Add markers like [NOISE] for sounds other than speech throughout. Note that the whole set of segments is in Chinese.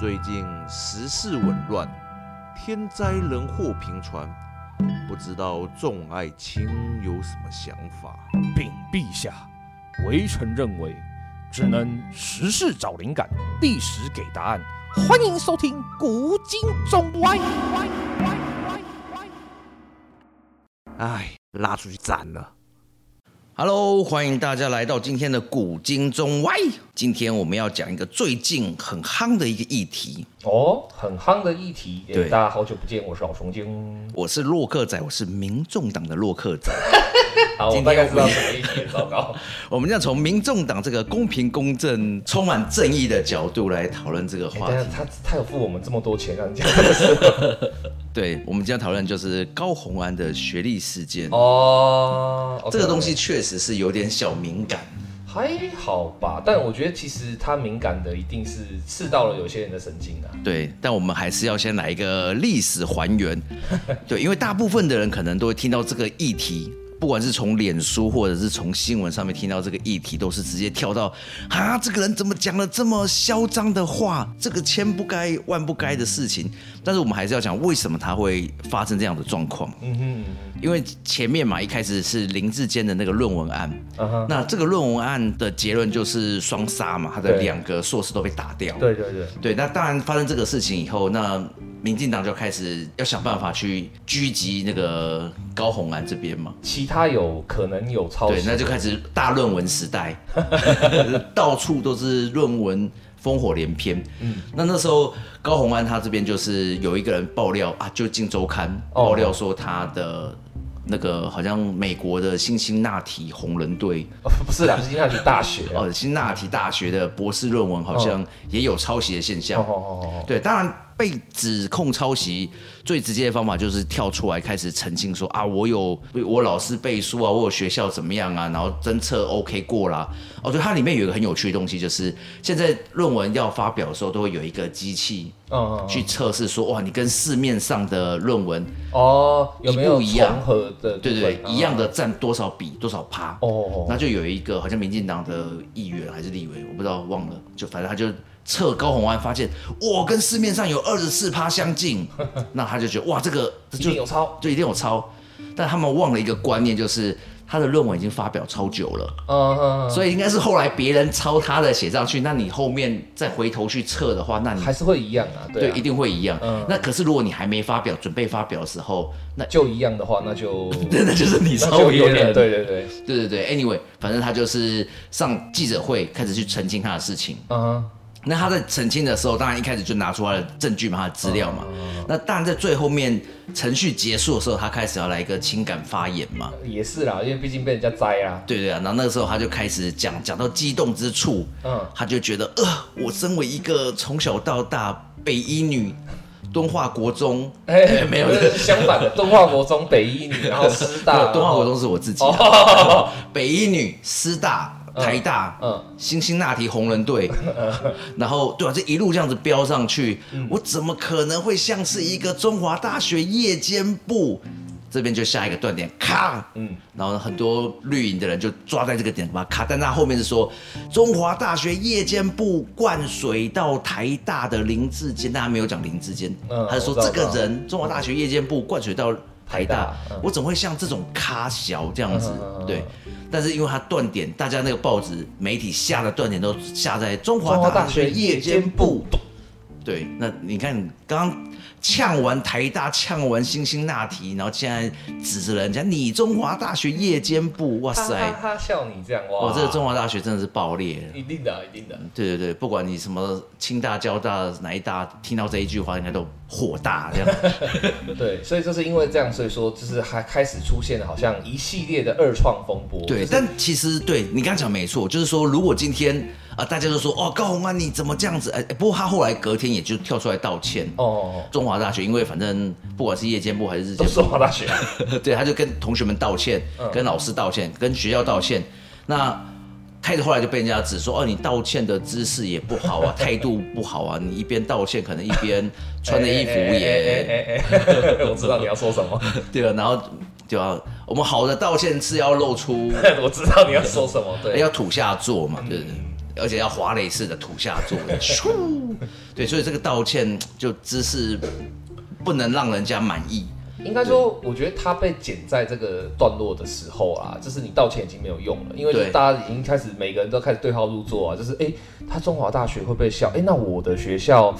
最近时事紊乱，天灾人祸频传，不知道众爱卿有什么想法？禀陛下，微臣认为，只能时事找灵感，历史给答案。欢迎收听《古今中外》。哎，拉出去斩了。Hello，欢迎大家来到今天的古今中外。今天我们要讲一个最近很夯的一个议题哦，很夯的议题。对，大家好久不见，我是老熊精，我是洛克仔，我是民众党的洛克仔。[LAUGHS] 好，我大概知道什么议题？糟糕，[LAUGHS] 我们要从民众党这个公平、公正、充满正义的角度来讨论这个话题。欸、他他有付我们这么多钱让你讲这个事？[LAUGHS] 对，我们今天讨论就是高红安的学历事件哦。这个东西确实是有点小敏感，还好吧？但我觉得其实他敏感的一定是刺到了有些人的神经啊。对，但我们还是要先来一个历史还原。[LAUGHS] 对，因为大部分的人可能都会听到这个议题。不管是从脸书或者是从新闻上面听到这个议题，都是直接跳到啊，这个人怎么讲了这么嚣张的话？这个千不该万不该的事情。但是我们还是要讲为什么他会发生这样的状况。嗯哼，因为前面嘛，一开始是林志坚的那个论文案。Uh huh. 那这个论文案的结论就是双杀嘛，他的两个硕士都被打掉。对对对对。那当然发生这个事情以后，那民进党就开始要想办法去狙击那个高红安这边嘛。其他有可能有抄袭，对，那就开始大论文时代，[LAUGHS] 到处都是论文，烽火连篇。嗯，那那时候高虹安他这边就是有一个人爆料啊，就《镜周刊》爆料说他的那个好像美国的辛辛那提红人队，哦，不是啦，辛辛那提大学 [LAUGHS] 哦，辛辛那提大学的博士论文好像也有抄袭的现象。哦，对，当然。被指控抄袭最直接的方法就是跳出来开始澄清说啊，我有我老师背书啊，我有学校怎么样啊，然后侦测 OK 过啦。哦，对，它里面有一个很有趣的东西，就是现在论文要发表的时候，都会有一个机器，嗯，去测试说哇，你跟市面上的论文哦有没有一样合的？对对对，一样的占多少比多少趴？哦，那就有一个好像民进党的议员还是立委，我不知道忘了，就反正他就。测高红安发现，哇，跟市面上有二十四趴相近，[LAUGHS] 那他就觉得哇，这个就一定有抄，就一定有抄。但他们忘了一个观念，就是他的论文已经发表超久了，嗯嗯，所以应该是后来别人抄他的写上去，那你后面再回头去测的话，那你还是会一样啊，对，一定会一样。嗯，那可是如果你还没发表，准备发表的时候，那就一样的话，那就 [LAUGHS] 真的就是你抄别人，对对对对对对。Anyway，反正他就是上记者会开始去澄清他的事情，嗯。那他在澄清的时候，当然一开始就拿出他的证据嘛，他的资料嘛。嗯、那当然在最后面程序结束的时候，他开始要来一个情感发言嘛。也是啦，因为毕竟被人家摘啊。对对啊，然后那个时候他就开始讲，讲到激动之处，嗯，他就觉得，呃，我身为一个从小到大北一女，敦化国中，哎、欸，[LAUGHS] 没有，[LAUGHS] 相反的，敦化国中北一女，然后师大，[LAUGHS] 敦化国中是我自己北一女师大。台大，嗯，辛辛那提红人队，[LAUGHS] 嗯、然后对啊，这一路这样子飙上去，嗯、我怎么可能会像是一个中华大学夜间部？这边就下一个断点，咔，嗯，然后很多绿营的人就抓在这个点把它卡，但那后面是说中华大学夜间部灌水到台大的林志坚，大家没有讲林志坚，嗯，他就说这个人中华大学夜间部灌水到台大，我怎么会像这种咖小这样子？嗯、对。但是因为他断点，大家那个报纸媒体下的断点都下在中华大学夜间部。对，那你看刚刚呛完台大，呛完新兴那提，然后现在指着人家你中华大学夜间部，哇塞，他笑你这样哇，我这个中华大学真的是爆裂，一定的，一定的，对对对，不管你什么清大、交大哪一大，听到这一句话应该都火大这样。[LAUGHS] 对，所以就是因为这样，所以说就是还开始出现了好像一系列的二创风波。对，就是、但其实对你刚刚讲没错，就是说如果今天。啊！大家都说哦，高红安你怎么这样子？哎、欸，不过他后来隔天也就跳出来道歉。哦，中华大学，因为反正不管是夜间部还是日间部，都是中华大学。[LAUGHS] 对，他就跟同学们道歉，嗯、跟老师道歉，跟学校道歉。那开始后来就被人家指说，哦，你道歉的姿势也不好啊，[LAUGHS] 态度不好啊，你一边道歉，可能一边穿的衣服也……我知道你要说什么。对啊，然后就要我们好的道歉是要露出，我知道你要说什么，对，要土下座嘛，对不对？而且要华雷式的土下座的，对，所以这个道歉就姿势不能让人家满意。应该说，我觉得他被剪在这个段落的时候啊，就是你道歉已经没有用了，因为就是大家已经开始每个人都开始对号入座啊，就是哎，他中华大学会被笑，哎，那我的学校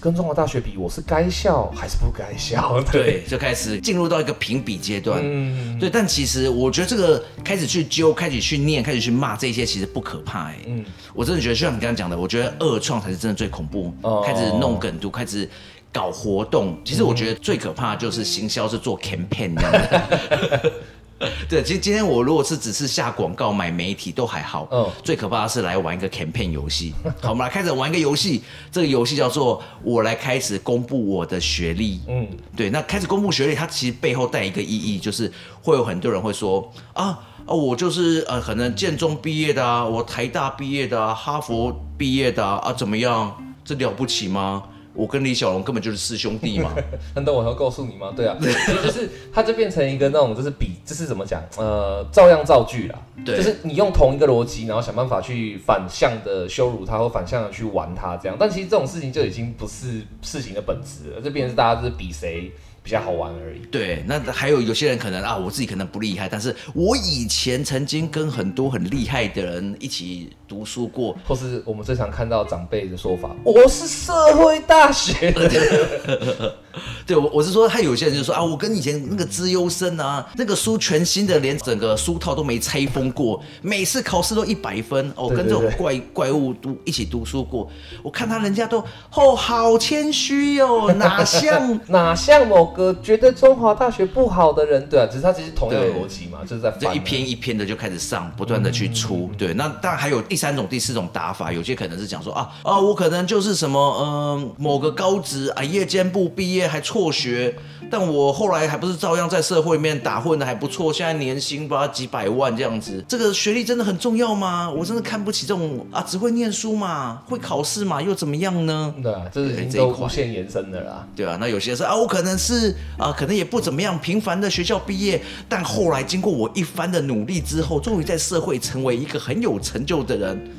跟中华大学比，我是该笑还是不该笑？[LAUGHS] 对，就开始进入到一个评比阶段。嗯，对，但其实我觉得这个开始去揪，开始去念，开始去骂这些，其实不可怕哎。嗯，我真的觉得，就像你刚刚讲的，我觉得二创才是真的最恐怖，哦、开始弄梗图，开始。搞活动，其实我觉得最可怕的就是行销是做 campaign 这样的。[LAUGHS] 对，其实今天我如果是只是下广告买媒体都还好。嗯。最可怕的是来玩一个 campaign 游戏。好，我们来开始玩一个游戏。这个游戏叫做我来开始公布我的学历。嗯。对，那开始公布学历，它其实背后带一个意义，就是会有很多人会说啊啊，我就是呃，可能建中毕业的啊，我台大毕业的啊，哈佛毕业的啊，啊，怎么样？这了不起吗？我跟李小龙根本就是师兄弟嘛，[LAUGHS] 难道我要告诉你吗？对啊，其实就是它就变成一个那种就是比这是怎么讲？呃，照样造句啦，对，就是你用同一个逻辑，然后想办法去反向的羞辱他，或反向的去玩他这样。但其实这种事情就已经不是事情的本质了，这变成是大家就是比谁。比较好玩而已。对，那还有有些人可能啊，我自己可能不厉害，但是我以前曾经跟很多很厉害的人一起读书过，或是我们最常看到长辈的说法，我是社会大学的。[LAUGHS] [LAUGHS] 对，我我是说，他有些人就说啊，我跟以前那个资优生啊，那个书全新的，连整个书套都没拆封过，每次考试都一百分。哦，跟这种怪怪物读一起读书过，我看他人家都哦，好谦虚 [LAUGHS] 哟，哪像哪像某。个觉得中华大学不好的人，对啊，只是他其实同样的逻辑嘛，就是在这一篇一篇的就开始上，不断的去出，对。那当然还有第三种、第四种打法，有些可能是讲说啊啊，我可能就是什么嗯、呃、某个高职啊夜间部毕业还辍学，但我后来还不是照样在社会面打混的还不错，现在年薪吧几百万这样子，这个学历真的很重要吗？我真的看不起这种啊只会念书嘛，会考试嘛，又怎么样呢？对啊，这是已经都无限延伸的啦。对啊，那有些是啊，我可能是。啊，可能也不怎么样，平凡的学校毕业，但后来经过我一番的努力之后，终于在社会成为一个很有成就的人。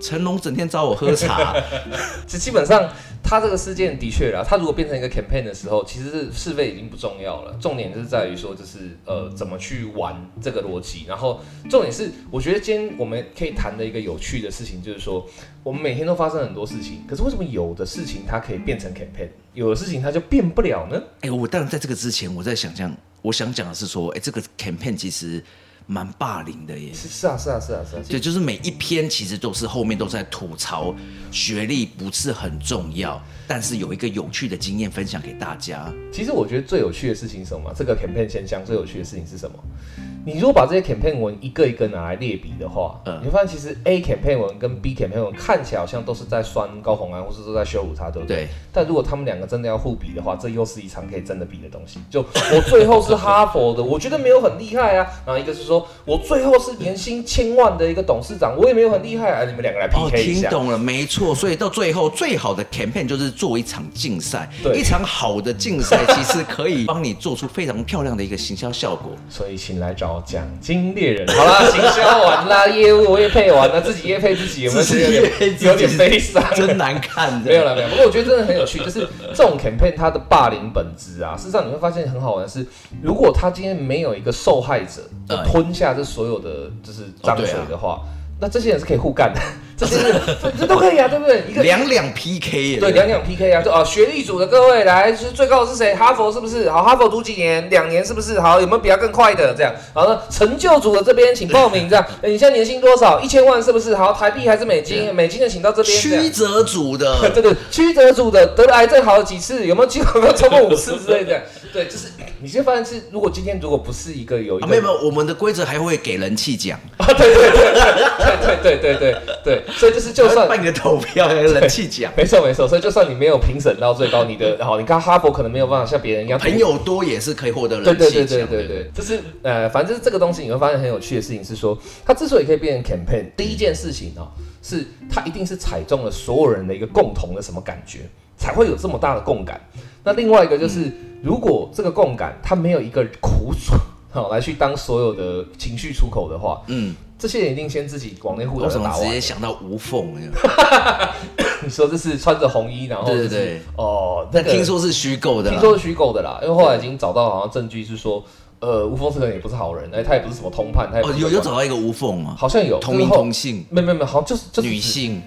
成龙整天找我喝茶，[LAUGHS] 其实基本上他这个事件的确啦，他如果变成一个 campaign 的时候，其实是是非已经不重要了，重点就是在于说，就是呃怎么去玩这个逻辑，然后重点是，我觉得今天我们可以谈的一个有趣的事情，就是说我们每天都发生很多事情，可是为什么有的事情它可以变成 campaign，有的事情它就变不了呢？哎、欸，我当然在这个之前，我在想象，我想讲的是说，哎、欸，这个 campaign 其实。蛮霸凌的耶，是是啊是啊是啊是啊，对，就是每一篇其实都是后面都在吐槽学历不是很重要，但是有一个有趣的经验分享给大家。其实我觉得最有趣的事情是什么？这个 campaign 现象最有趣的事情是什么？你如果把这些 campaign 文一个一个拿来列比的话，嗯，你会发现其实 A campaign 文跟 B campaign 文看起来好像都是在酸高虹安，或是都在羞辱他，对不对？对。但如果他们两个真的要互比的话，这又是一场可以真的比的东西。就 [LAUGHS] 我最后是哈佛的，我觉得没有很厉害啊。然后一个是说我最后是年薪千万的一个董事长，我也没有很厉害啊。你们两个来 PK 一下。哦，听懂了，没错。所以到最后，最好的 campaign 就是做一场竞赛。对。一场好的竞赛其实可以帮你做出非常漂亮的一个行销效果。[LAUGHS] 所以请来找奖金猎人，好啦，行销完啦，[LAUGHS] 业务我也配完了，自己业配自己，有没有觉得有点有点悲伤？真难看，没有了没有。不过我觉得真的很有趣，就是这种 campaign 它的霸凌本质啊，事实上你会发现很好玩的是，如果他今天没有一个受害者吞下这所有的就是脏水的话。那这些人是可以互干的，这些人这这都可以啊，对不对？一个两两 PK，对，两两 PK 啊，就啊，学历组的各位来，就是最高的是谁？哈佛是不是？好，哈佛读几年？两年是不是？好，有没有比他更快的？这样，好呢，成就组的这边请报名，这样，欸、[LAUGHS] 你现在年薪多少？一千万是不是？好，台币还是美金？美金的请到这边。曲折组的，[LAUGHS] 对对，曲折组的得了癌症好了几次？有没有机会？超过五次之类的？对，就是你先发现是，如果今天如果不是一个有一个、啊，没有没有，我们的规则还会给人气奖。[LAUGHS] 啊，对对对对对对对对对，所以就是就算办个投票，有人气奖，[LAUGHS] 没错没错，所以就算你没有评审到最高，你的 [LAUGHS] 好，你看哈佛可能没有办法像别人一样，朋友多也是可以获得人气奖，对对对对对对，就是呃，反正这个东西你会发现很有趣的事情是说，它之所以可以变成 campaign，第一件事情哦，是它一定是踩中了所有人的一个共同的什么感觉，才会有这么大的共感。那另外一个就是。嗯如果这个共感它没有一个苦楚好 [LAUGHS] 来去当所有的情绪出口的话，嗯，这些人一定先自己往内互打。我怎么直接想到无缝？[LAUGHS] 你说这是穿着红衣，然后、就是、对对对哦，那听说是虚构的，听说是虚构的啦，因为后来已经找到好像证据是说。呃，吴凤这个人也不是好人，哎，他也不是什么通判，他也哦，有有找到一个吴凤啊，好像有同名同姓，没没没，好像就是就是女性，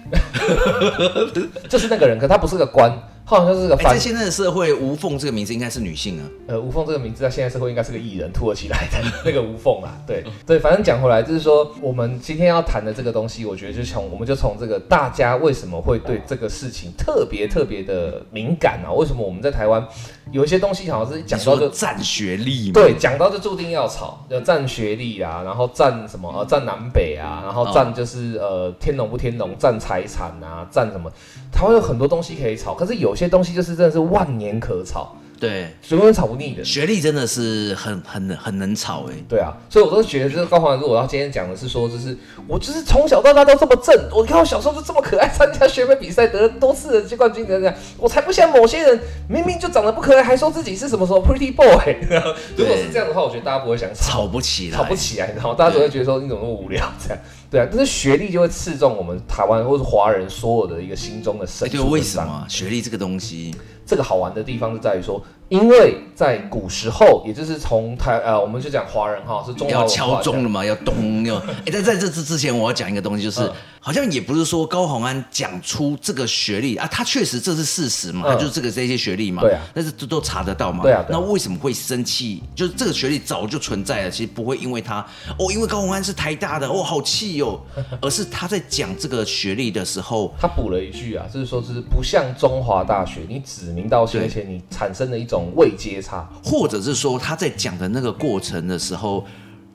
[LAUGHS] 就是那个人，可他不是个官。好像是个。在现在的社会，吴凤这个名字应该是女性啊。呃，吴凤这个名字在现在社会应该是个艺人，突如其来的 [LAUGHS] 那个吴凤啊。对对，反正讲回来就是说，我们今天要谈的这个东西，我觉得就从我们就从这个大家为什么会对这个事情特别特别的敏感啊？为什么我们在台湾有一些东西好像是讲到就占学历？对，讲到就注定要吵，要占学历啊，然后占什么呃占南北啊，然后占就是呃天龙不天龙，占财产啊，占什么？它会有很多东西可以吵，可是有些东西就是真的是万年可吵，对，永远吵不腻的。学历真的是很很很能吵哎，对啊，所以我都觉得，就是高虹安，如果要今天讲的是说，就是我就是从小到大都这么正，我看我小时候就这么可爱，参加选美比赛得了多次的冠军的这样，我才不像某些人明明就长得不可爱，还说自己是什么什么 pretty boy。[LAUGHS] 如果是这样的话，我觉得大家不会想吵，吵不起来，吵不起来，然后大家只会觉得说你怎么那么无聊这样。对啊，但是学历就会刺中我们台湾或是华人所有的一个心中的神。对，为什么学历这个东西？这个好玩的地方就在于说，因为在古时候，也就是从台呃，我们就讲华人哈，是中要敲钟了嘛，要咚要。哎，但在这之之前，我要讲一个东西，就是、嗯、好像也不是说高虹安讲出这个学历啊，他确实这是事实嘛，嗯、他就是这个这些学历嘛，对啊，但是都都查得到嘛，对啊，那为什么会生气？就是这个学历早就存在了，其实不会因为他哦，因为高虹安是台大的哦，好气哦，[LAUGHS] 而是他在讲这个学历的时候，他补了一句啊，就是说是不像中华大学，你指名道姓，而且你产生了一种未接差，或者是说他在讲的那个过程的时候，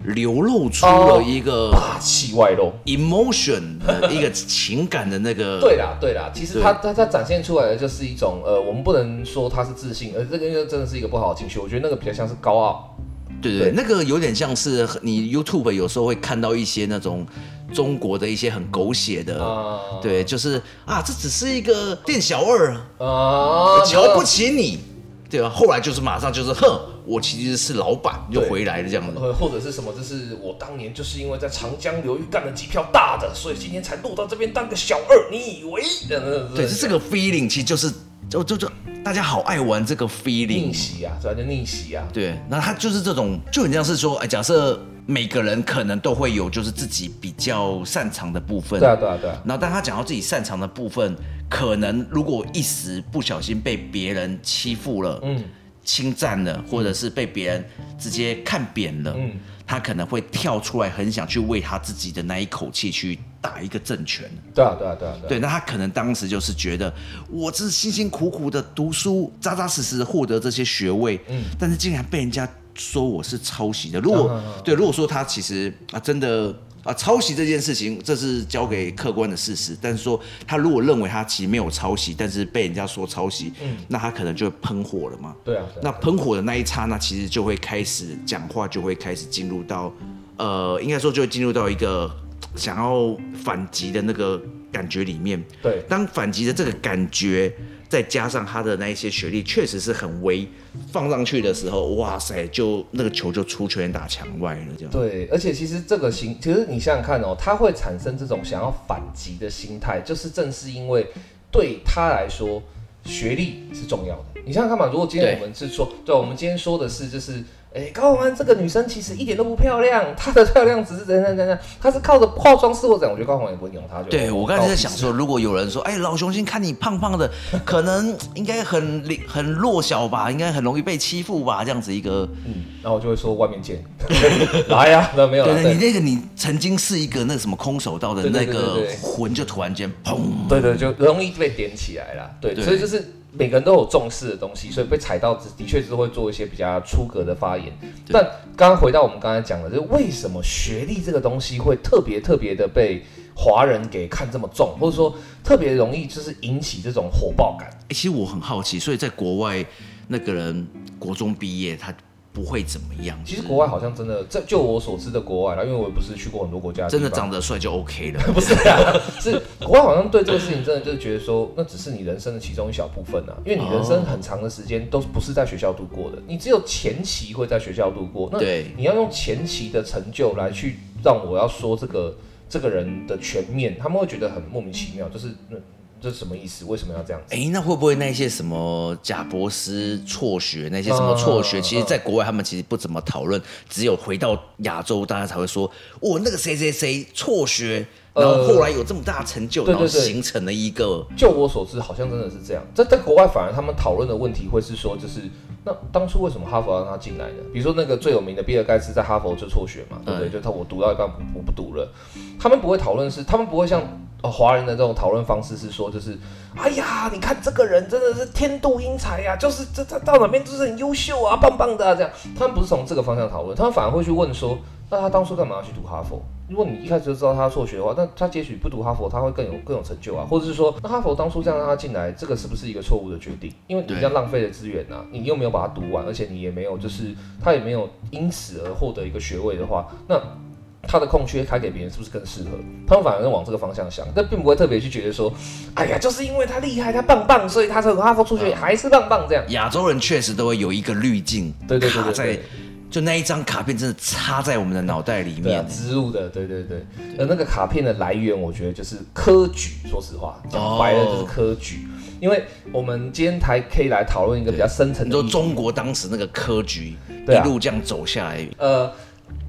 流露出了一个霸气外露，emotion 的一个情感的那个。[LAUGHS] 对啦，对啦，其实他他他展现出来的就是一种呃，我们不能说他是自信，而这个就真的是一个不好的情绪。我觉得那个比较像是高傲。对对，对，那个有点像是你 YouTube 有时候会看到一些那种中国的一些很狗血的，啊、对，就是啊，这只是一个店小二啊，瞧不起你，对吧？后来就是马上就是哼，我其实是老板，又回来了这样子，或者是什么，就是我当年就是因为在长江流域干了几票大的，所以今天才落到这边当个小二，你以为？对，是这个 feeling，其实就是。就就就大家好爱玩这个 feeling 逆袭啊，主要就逆袭啊。对，那他就是这种，就很像是说，哎，假设每个人可能都会有就是自己比较擅长的部分。对啊，对啊，对啊。然后当他讲到自己擅长的部分，可能如果一时不小心被别人欺负了，嗯，侵占了，或者是被别人直接看扁了，嗯。他可能会跳出来，很想去为他自己的那一口气去打一个政权。对啊，对啊，对啊，对。那他可能当时就是觉得，我这是辛辛苦苦的读书，扎扎实实的获得这些学位，嗯，但是竟然被人家说我是抄袭的。如果、啊、对，如果说他其实啊，真的。啊，抄袭这件事情，这是交给客观的事实。但是说他如果认为他其实没有抄袭，但是被人家说抄袭，嗯，那他可能就会喷火了嘛。对啊。那喷火的那一刹那，其实就会开始讲话，就会开始进入到，呃，应该说就会进入到一个想要反击的那个感觉里面。对。当反击的这个感觉。再加上他的那一些学历，确实是很微，放上去的时候，哇塞，就那个球就出圈打墙外了，这样。对，而且其实这个心，其实你想想看哦，他会产生这种想要反击的心态，就是正是因为对他来说，学历是重要的。你想想看嘛，如果今天我们是说，对，对，我们今天说的是就是。哎，高虹安这个女生其实一点都不漂亮，她的漂亮只是怎样怎样，她是靠着化妆师或者我觉得高虹安也不会用她。对，我刚才在想说，如果有人说，哎，老雄心看你胖胖的，可能应该很很弱小吧，应该很容易被欺负吧，这样子一个，嗯，然后我就会说外面见，[LAUGHS] 来呀，那没有了。对，你那个你曾经是一个那个什么空手道的那个魂，就突然间砰，对对，就容易被点起来了。对，所以就是。每个人都有重视的东西，所以被踩到的确是会做一些比较出格的发言。但刚刚回到我们刚才讲的，就是为什么学历这个东西会特别特别的被华人给看这么重，或者说特别容易就是引起这种火爆感？欸，其实我很好奇，所以在国外那个人国中毕业，他。不会怎么样。其实国外好像真的，这就我所知的国外啦，因为我也不是去过很多国家。真的长得帅就 OK 了。[LAUGHS] 不是啊，是国外好像对这个事情真的就是觉得说，那只是你人生的其中一小部分啊。因为你人生很长的时间都不是在学校度过的，你只有前期会在学校度过。那，你要用前期的成就来去让我要说这个这个人的全面，他们会觉得很莫名其妙，就是那。这是什么意思？为什么要这样子？哎，那会不会那些什么贾博斯辍学，那些什么辍学，其实在国外他们其实不怎么讨论，只有回到亚洲，大家才会说，哦，那个谁谁谁辍学，然后后来有这么大成就，然后形成了一个。就我所知，好像真的是这样。在在国外，反而他们讨论的问题会是说，就是那当初为什么哈佛要让他进来呢？比如说那个最有名的比尔盖茨在哈佛就辍学嘛，对不对？就他我读到一半我不读了，他们不会讨论是，他们不会像。哦，华人的这种讨论方式是说，就是，哎呀，你看这个人真的是天妒英才呀，就是这他到哪边都是很优秀啊，棒棒的啊，这样。他们不是从这个方向讨论，他们反而会去问说，那他当初干嘛要去读哈佛？如果你一开始就知道他辍学的话，那他也许不读哈佛，他会更有更有成就啊，或者是说，那哈佛当初这样让他进来，这个是不是一个错误的决定？因为你这样浪费了资源啊，你又没有把它读完，而且你也没有，就是他也没有因此而获得一个学位的话，那。他的空缺开给别人是不是更适合？他们反而是往这个方向想，但并不会特别去觉得说，哎呀，就是因为他厉害，他棒棒，所以他从哈佛出去还是棒棒这样。亚洲人确实都会有一个滤镜，对对对，卡在就那一张卡片真的插在我们的脑袋里面，植入的，对对对。而那个卡片的来源，我觉得就是科举。说实话，讲白了就是科举。因为我们今天才可以来讨论一个比较深层的，说中国当时那个科举一路这样走下来，呃。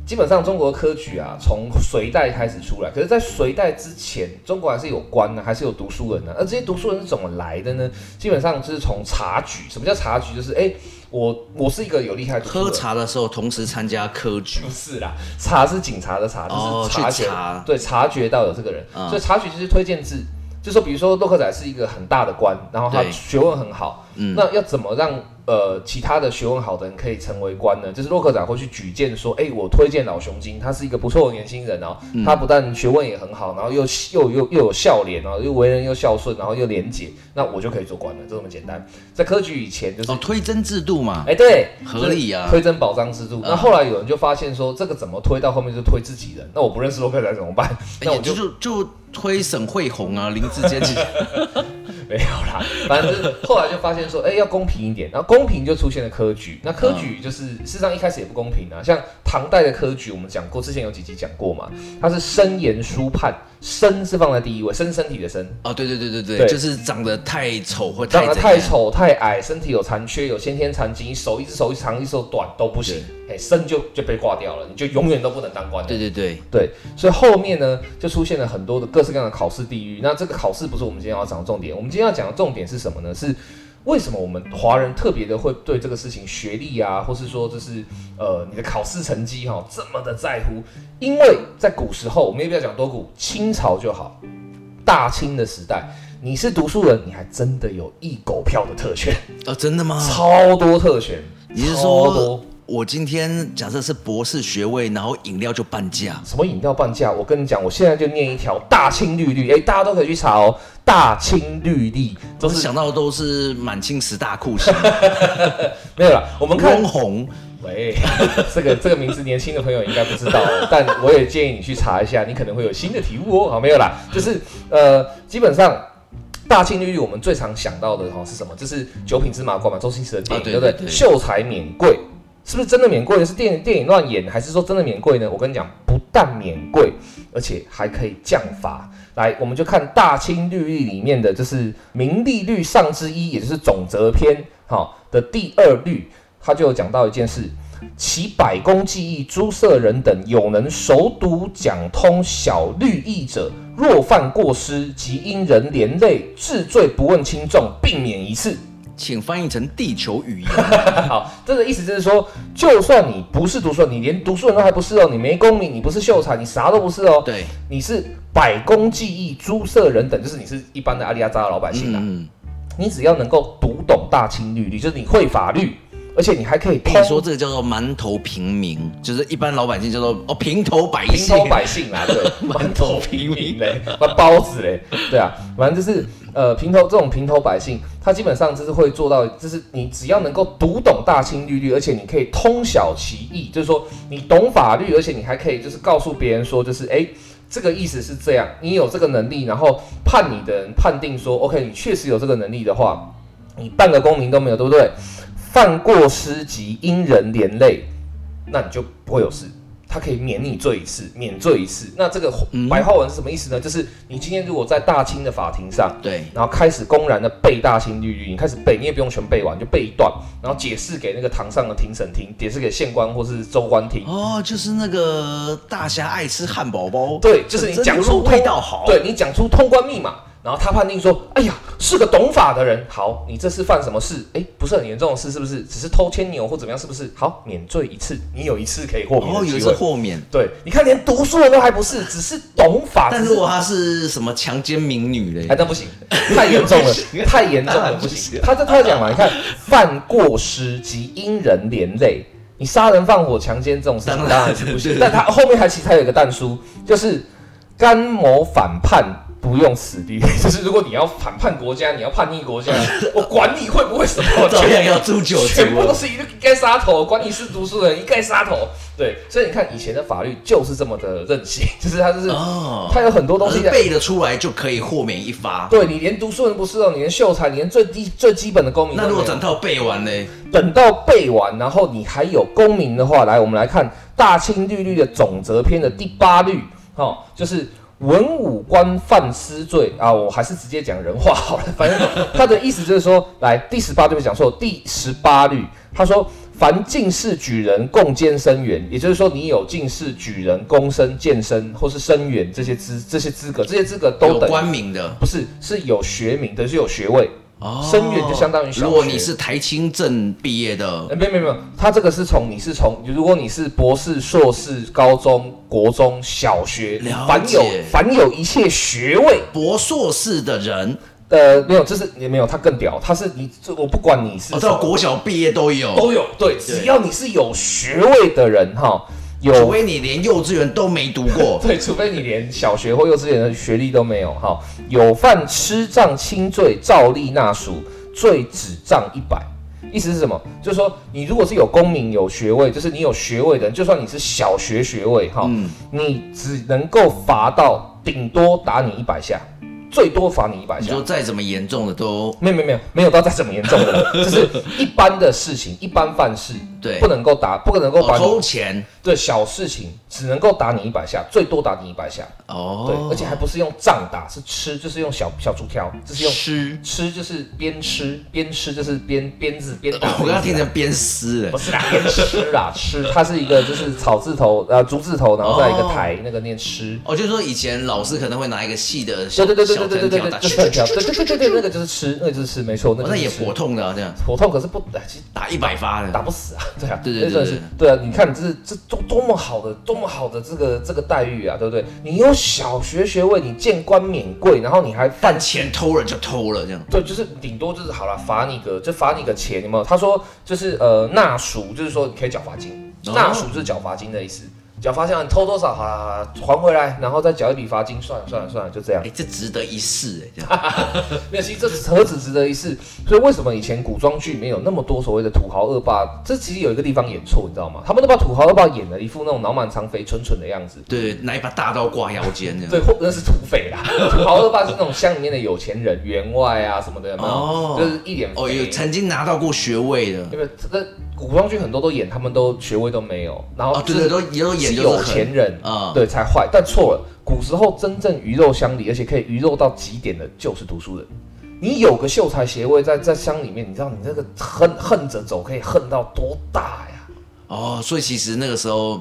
基本上中国科举啊，从隋代开始出来。可是，在隋代之前，中国还是有官呢，还是有读书人呢。而这些读书人是怎么来的呢？基本上就是从察举。什么叫察举？就是哎，我我是一个有厉害的。喝茶的时候，同时参加科举。不是啦，察是警察的察，就是察觉。哦、对，察觉到有这个人，嗯、所以察举就是推荐制。就说，比如说洛克仔是一个很大的官，然后他学问很好，嗯、那要怎么让？呃，其他的学问好的人可以成为官呢，就是洛克仔会去举荐说，哎，我推荐老熊精，他是一个不错的年轻人哦，嗯、他不但学问也很好，然后又又又又有笑脸哦，又为人又孝顺，然后又廉洁，那我就可以做官了，就这么简单。在科举以前就是、哦、推甄制度嘛，哎，对，合理啊，推甄保障制度。那后来有人就发现说，这个怎么推到后面就推自己人，那我不认识洛克仔怎么办？那我就就就推沈慧红啊，林志坚。[LAUGHS] 没有啦，反正就 [LAUGHS] 是后来就发现说，哎，要公平一点，然后公平就出现了科举。那科举就是事实上一开始也不公平啊，像唐代的科举，我们讲过，之前有几集讲过嘛，它是申言书判，伸是放在第一位，身身体的身。哦，对对对对对，对就是长得太丑或太长得太丑太矮，身体有残缺，有先天残疾，手一只手一长一只手短都不行，哎，身就就被挂掉了，你就永远都不能当官。对对对对，所以后面呢就出现了很多的各式各样的考试地狱。那这个考试不是我们今天要讲的重点，我们今天要讲的重点是什么呢？是为什么我们华人特别的会对这个事情学历啊，或是说就是呃你的考试成绩哈、哦、这么的在乎？因为在古时候，我们也不要讲多古，清朝就好，大清的时代，你是读书人，你还真的有一狗票的特权哦，真的吗？超多特权，你是说？我今天假设是博士学位，然后饮料就半价。什么饮料半价？我跟你讲，我现在就念一条大清律例，哎，大家都可以去查哦。大清律例，都是想到的都是满清十大酷刑。[LAUGHS] 没有啦，我们看翁虹。喂，[LAUGHS] 这个这个名字年轻的朋友应该不知道，但我也建议你去查一下，你可能会有新的体悟哦。好，没有啦，就是呃，基本上大清律例我们最常想到的哈是什么？就是九品芝麻官嘛，周星驰的电影，对不对？秀才免贵。是不是真的免贵？是电影电影乱演，还是说真的免贵呢？我跟你讲，不但免贵，而且还可以降罚。来，我们就看《大清律例》里面的，就是明历律上之一，也就是总则篇，好，的第二律，他就有讲到一件事：其百工技艺诸色人等，有能熟读讲通小律义者，若犯过失，即因人连累，治罪不问轻重，并免一次。请翻译成地球语言。[LAUGHS] 好，这个意思就是说，就算你不是读书人，你连读书人都还不是哦，你没功名，你不是秀才，你啥都不是哦。对，你是百工技艺诸色人等，就是你是一般的阿里阿扎的老百姓啊。嗯，你只要能够读懂大清律例，就是你会法律，而且你还可以。你说这个叫做馒头平民，就是一般老百姓叫做哦平头百姓。平头百姓啊，对，[LAUGHS] 馒头平民嘞，那包子嘞，对啊，反正就是。呃，平头这种平头百姓，他基本上就是会做到，就是你只要能够读懂大清律律，而且你可以通晓其意，就是说你懂法律，而且你还可以就是告诉别人说，就是诶，这个意思是这样，你有这个能力，然后判你的人判定说，OK，你确实有这个能力的话，你半个公民都没有，对不对？犯过失及因人连累，那你就不会有事。他可以免你罪一次，免罪一次。那这个白话文是什么意思呢？就是你今天如果在大清的法庭上，对，然后开始公然的背大清律律，你开始背，你也不用全背完，就背一段，然后解释给那个堂上的庭审听，解释给县官或是州官听。哦，就是那个大侠爱吃汉堡包，对，就是你讲出味道好，对你讲出通关密码。然后他判定说：“哎呀，是个懂法的人。好，你这是犯什么事？哎，不是很严重的事，是不是？只是偷牵牛或怎么样，是不是？好，免罪一次，你有一次可以豁免。哦，有一次豁免。对，你看，连读书人都还不是，只是懂法。但如果他是什么强奸民女嘞？哎，那不行，太严重了，[LAUGHS] 太严重了，不行。[LAUGHS] 他这他讲嘛，你看，犯过失及因人连累，你杀人放火、强奸这种事情当然是不行。但他后面还其实还有一个但书，就是干某反叛。”不用死律，[LAUGHS] 就是如果你要反叛国家，你要叛逆国家，[LAUGHS] 我管你会不会什么，照样 [LAUGHS] 要诛九族，全部都是一概杀头，管你是读书人，一概杀头。对，所以你看以前的法律就是这么的任性，就是他就是，哦，他有很多东西背得出来就可以豁免一发。对，你连读书人不是哦，你连秀才，你连最低最基本的公民，那如果整套背完呢？等到背完，然后你还有公民的话，来，我们来看《大清律律》的总则篇的第八律，哦，就是。文武官犯私罪啊，我还是直接讲人话好了。反正他的意思就是说，来第十八律讲说，第十八律他说，凡进士举人共兼生员，也就是说，你有进士举人、公生、监生或是生员这些资这些资格，这些资格都等官名的，不是是有学名的，是有学位。生源就相当于小学。如果你是台清镇毕业的，没有没有没有，他这个是从你是从，如果你是博士、硕士、高中、国中小学，凡有凡有一切学位，博硕士的人，呃，没有，这是也没有，他更屌，他是你这我不管你是，到国小毕业都有，都有，对，只要你是有学位的人哈。除非你连幼稚园都没读过，[LAUGHS] 对，除非你连小学或幼稚园的学历都没有，哈，有犯吃账轻罪，照例纳赎，罪只账一百。意思是什么？就是说，你如果是有功名、有学位，就是你有学位的人，就算你是小学学位，哈，嗯，你只能够罚到顶多打你一百下。最多罚你一百下，你说再怎么严重的都没有没有没有没有到再怎么严重的，[LAUGHS] 就是一般的事情，一般犯事，对，不能够打，不能够把偷钱，对，小事情只能够打你一百下，最多打你一百下，哦，对，而且还不是用杖打，是吃，就是用小小竹条，就是用吃。吃，就是边吃边吃，就是边鞭子边打，我刚刚听成鞭尸，不是啦，鞭吃啦，[LAUGHS] 吃，它是一个就是草字头呃竹字头，然后再一个台，那个念吃，哦，就是说以前老师可能会拿一个细的，对对对对。对对对对对，就对对对对对，那个就是吃，那个就是吃，没错，那那也火痛的啊，这样。火痛，可是不，其实打一百发的。打不死啊，对啊，对对对对，对啊，你看这是这多多么好的，多么好的这个这个待遇啊，对不对？你有小学学位，你见官免贵，然后你还犯钱偷了就偷了这样，对，就是顶多就是好了，罚你个就罚你个钱，有没有？他说就是呃纳赎，就是说你可以缴罚金，纳赎就是缴罚金的意思。缴罚金，你偷多少？好了好了，还回来，然后再缴一笔罚金。算了算了算了，就这样。哎，这值得一试哎，[LAUGHS] 没有，其实这何止值得一试？所以为什么以前古装剧没有那么多所谓的土豪恶霸？这其实有一个地方演错，你知道吗？他们都把土豪恶霸演了一副那种脑满肠肥、蠢蠢的样子。对，拿一把大刀挂腰间。对，或那是土匪啦。土豪恶霸是那种乡里面的有钱人，员外啊什么的，有没有？哦，就是一脸哦，有曾经拿到过学位的。对不对这古装剧很多都演，他们都学位都没有，然后对对，都也都演有钱人啊，对才坏，但错了。古时候真正鱼肉乡里，而且可以鱼肉到极点的，就是读书人。你有个秀才学位在在乡里面，你知道你这个恨恨着走可以恨到多大呀？哦，所以其实那个时候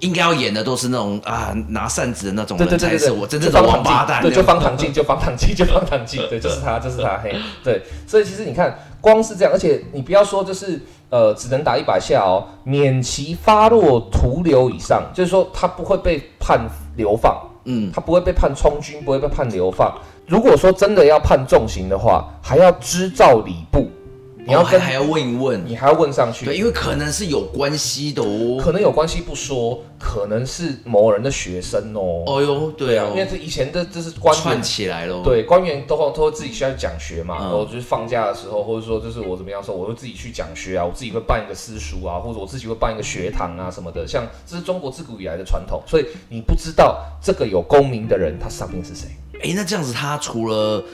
应该要演的都是那种啊拿扇子的那种人才是我真正的王八蛋，对，就方唐镜，就方唐镜，就方唐镜，对，就是他，就是他，嘿，对。所以其实你看。光是这样，而且你不要说，就是呃，只能打一百下哦，免其发落徒流以上，就是说他不会被判流放，嗯，他不会被判充军，不会被判流放。如果说真的要判重刑的话，还要知造礼部。你要跟、哦、还要问一问，你还要问上去，对，因为可能是有关系的哦，可能有关系不说，可能是某人的学生哦。哦哟，对啊，因为这以前的这是官员。串起来了，对，官员都都会自己需要讲学嘛，然后、嗯、就是放假的时候，或者说就是我怎么样说，我会自己去讲学啊，我自己会办一个私塾啊，或者我自己会办一个学堂啊什么的，像这是中国自古以来的传统，所以你不知道这个有功名的人他上面是谁？哎，那这样子他除了。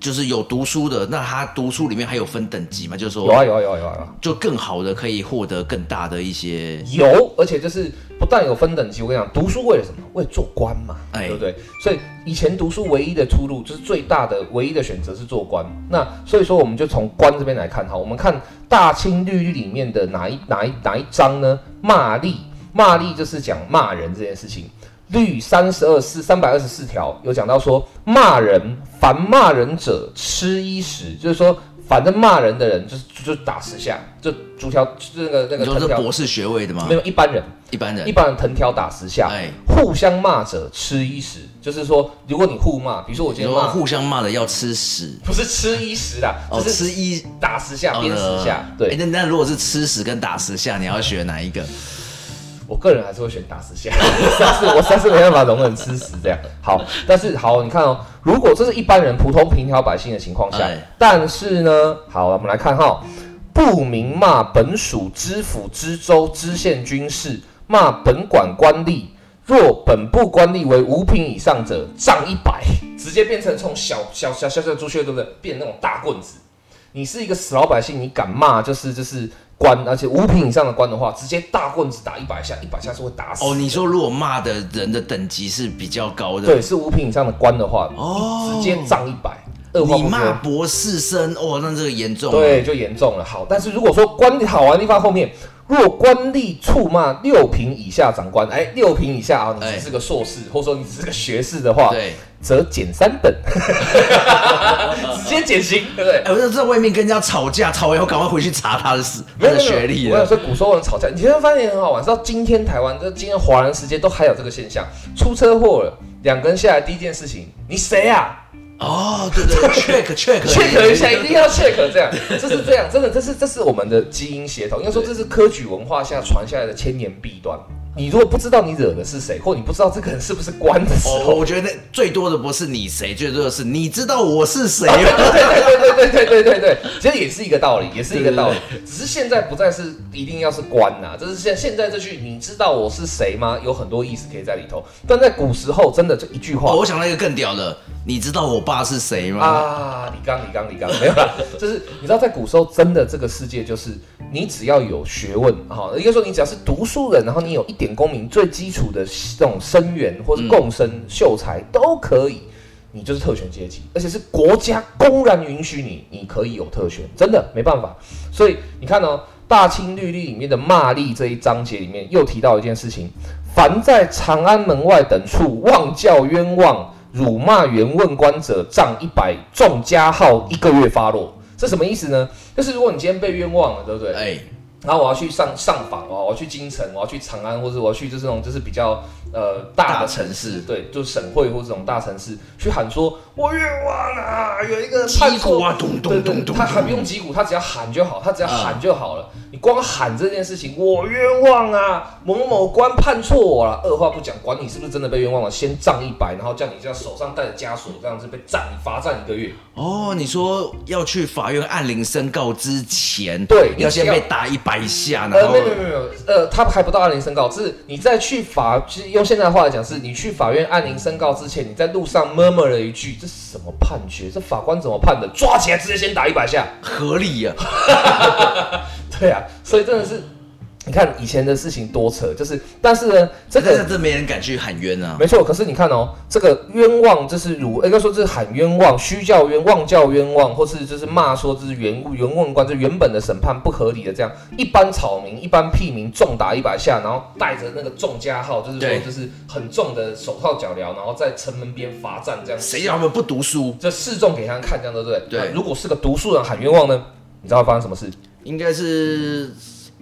就是有读书的，那他读书里面还有分等级吗？就是说有啊有啊有啊有啊，有啊，就更好的可以获得更大的一些有，而且就是不但有分等级，我跟你讲，读书为了什么？为了做官嘛，哎、对不对？所以以前读书唯一的出路，就是最大的唯一的选择是做官。那所以说，我们就从官这边来看哈，我们看《大清律例》里面的哪一哪一哪一章呢？骂吏，骂吏就是讲骂人这件事情。律三十二四三百二十四条有讲到说，骂人凡骂人者，吃一石，就是说。反正骂人的人就是就打十下，就竹条就是那个那个藤条。博士学位的吗？没有，一般人，一般人，一般人藤条打十下。哎，互相骂者吃一石，就是说，如果你互骂，比如说我今天骂，互相骂的要吃屎，不是吃一石啦，哦，吃一打十下，鞭十下。对，那那如果是吃屎跟打十下，你要选哪一个？我个人还是会选打死下，[LAUGHS] 但是我实在是没办法容忍吃屎这样。好，但是好，你看哦，如果这是一般人、普通平条百姓的情况下，哎、但是呢，好，我们来看哈，不明骂本属知府、知州、知县军事，骂本管官吏，若本部官吏为五品以上者，杖一百，直接变成从小小小小小朱雀，对不对？变那种大棍子。你是一个死老百姓，你敢骂，就是就是。官，而且五品以上的官的话，直接大棍子打一百下，一百下是会打死。哦，你说如果骂的人的等级是比较高的，对，是五品以上的官的话，哦，直接涨一百。你骂博士生，哦，那这个严重，对，就严重了。好，但是如果说官好玩的地方后面，若官吏触骂六品以下长官，哎，六品以下啊，你只是个硕士，或者说你只是个学士的话，对。则减三等，[LAUGHS] 直接减刑，对不对？哎，我在外面跟人家吵架，吵完以后赶快回去查他的事，他的学历。我有说，古时候人吵架，你会发现很好玩。知道今天台湾，这今天华人世界都还有这个现象，出车祸了，两个人下来第一件事情，你谁啊？哦，对对，check check check 一下，一定要 check 这样，这是这样，真的，这是这是我们的基因协同，应该说这是科举文化下传下来的千年弊端。你如果不知道你惹的是谁，或你不知道这个人是不是官的时候，哦、我觉得最多的不是你谁，最多的是你知道我是谁。[LAUGHS] 对对对对对对对对对，其实也是一个道理，也是一个道理。只是现在不再是一定要是官呐、啊，就是现现在这句“你知道我是谁吗”有很多意思可以在里头。但在古时候，真的就一句话。哦、我想到一个更屌的，你知道我爸是谁吗？啊，李刚，李刚，李刚，没有啦，[LAUGHS] 就是你知道，在古时候，真的这个世界就是你只要有学问，哈，应该说你只要是读书人，然后你有一点公民，最基础的这种生源或者贡生秀才都可以，你就是特权阶级，而且是国家公然允许你，你可以有特权，真的没办法。所以你看、哦，《大清律例》里面的骂吏这一章节里面又提到一件事情：凡在长安门外等处妄教冤枉、辱骂原问官者，杖一百，重加号一个月发落。这什么意思呢？就是如果你今天被冤枉了，对不对？哎。然后我要去上上访哦，我要去京城，我要去长安，或者我要去就是这种就是比较呃大的城市，对，就是省会或这种大城市去喊说，我冤枉啊，有一个判错啊，咚咚咚咚，他还不用击鼓，他只要喊就好，他只要喊就好了。你光喊这件事情，我冤枉啊，某某官判错我了，二话不讲，管你是不是真的被冤枉了，先杖一百，然后叫你这样手上带着枷锁，这样子被杖，罚站一个月。哦，你说要去法院按铃申告之前，对，要先被打一百下，然后呃，没有没有没有，呃，他还不到按铃申告，是你在去法，其实用现在的话来讲，是你去法院按铃申告之前，你在路上 murmur 了一句，这是什么判决？这法官怎么判的？抓起来直接先打一百下，合理呀、啊。[LAUGHS] 对啊，所以真的是，你看以前的事情多扯，就是，但是呢，这个这没人敢去喊冤啊。没错，可是你看哦，这个冤枉就是如，应该说这是喊冤枉，虚叫冤枉叫冤枉，或是就是骂说这是原原问官，这原本的审判不合理的这样，一般草民、一般屁民重打一百下，然后带着那个重加号，就是说就是很重的手铐脚镣，然后在城门边罚站这样。谁让他们不读书？就示众给他们看，这样对不对？对。如果是个读书人喊冤枉呢？你知道会发生什么事？应该是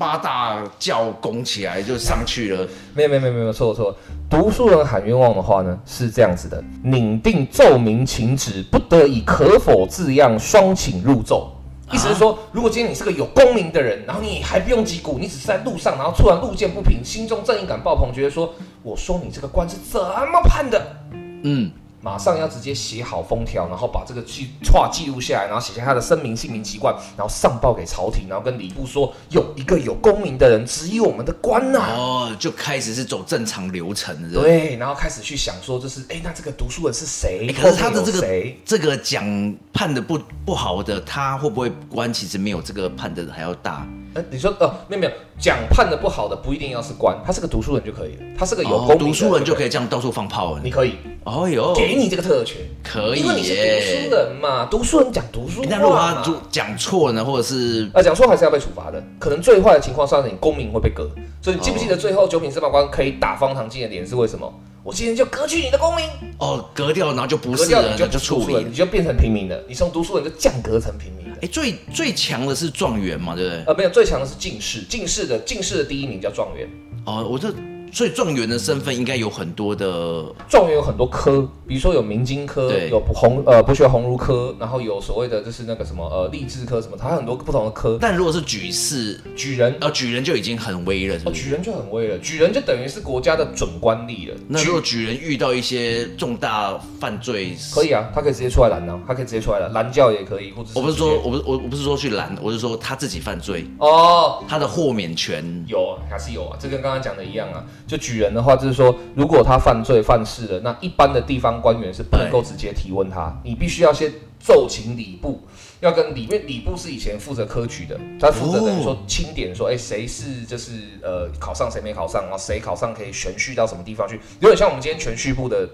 八大教拱起来就上去了。没有没有没有没有错错，读书人喊冤枉的话呢，是这样子的：拟定奏明请旨，不得以可否字样双请入奏。意思是说，如果今天你是个有功名的人，然后你还不用击鼓，你只是在路上，然后突然路见不平，心中正义感爆棚，觉得说，我说你这个官是怎么判的？嗯。马上要直接写好封条，然后把这个记话记录下来，然后写下他的声明、姓名、籍贯，然后上报给朝廷，然后跟礼部说，有一个有功名的人质疑我们的官呐、啊。哦，就开始是走正常流程的。对，然后开始去想说，就是哎，那这个读书人是谁？可是他的这个这个讲判的不不好的，他会不会官其实没有这个判的还要大？哎，你说哦，没有没有，讲判的不好的不一定要是官，他是个读书人就可以了，他是个有功名的、哦、读书人就可以这样到处放炮了。你可以，哦哟，给你这个特权，可以耶。因为你是读书人嘛，读书人讲读书话。那如果他讲错呢，或者是啊，讲错还是要被处罚的。可能最坏的情况是你公民会被革。所以你记不记得最后九品芝麻官可以打方唐镜的脸是为什么？我今天就革去你的公民哦，革掉，然后就不是了，你就就处理，你就变成平民了。你从读书人就降格成平民了。哎，最最强的是状元嘛，对不对？呃，没有，最强的是进士，进士的进士的第一名叫状元。哦，我这。所以状元的身份应该有很多的，状元有很多科，比如说有明经科，对有红呃不学鸿儒科，然后有所谓的就是那个什么呃励志科什么，它很多不同的科。但如果是举士、举人，呃举人就已经很威了是不是？哦，举人就很威了，举人就等于是国家的准官吏了。那如果举人遇到一些重大犯罪，可以啊，他可以直接出来拦呢，他可以直接出来拦，拦教也可以，或者我不是说我不是我我不是说去拦，我是说他自己犯罪哦，他的豁免权有还是有啊？这跟刚刚讲的一样啊，就举人的话。就是说，如果他犯罪犯事了，那一般的地方官员是不能够直接提问他，你必须要先奏请礼部，要跟里面礼部是以前负责科举的，他负责等于说清点说，哎，谁是就是呃考上，谁没考上，然后谁考上可以选序到什么地方去，有点像我们今天全序部的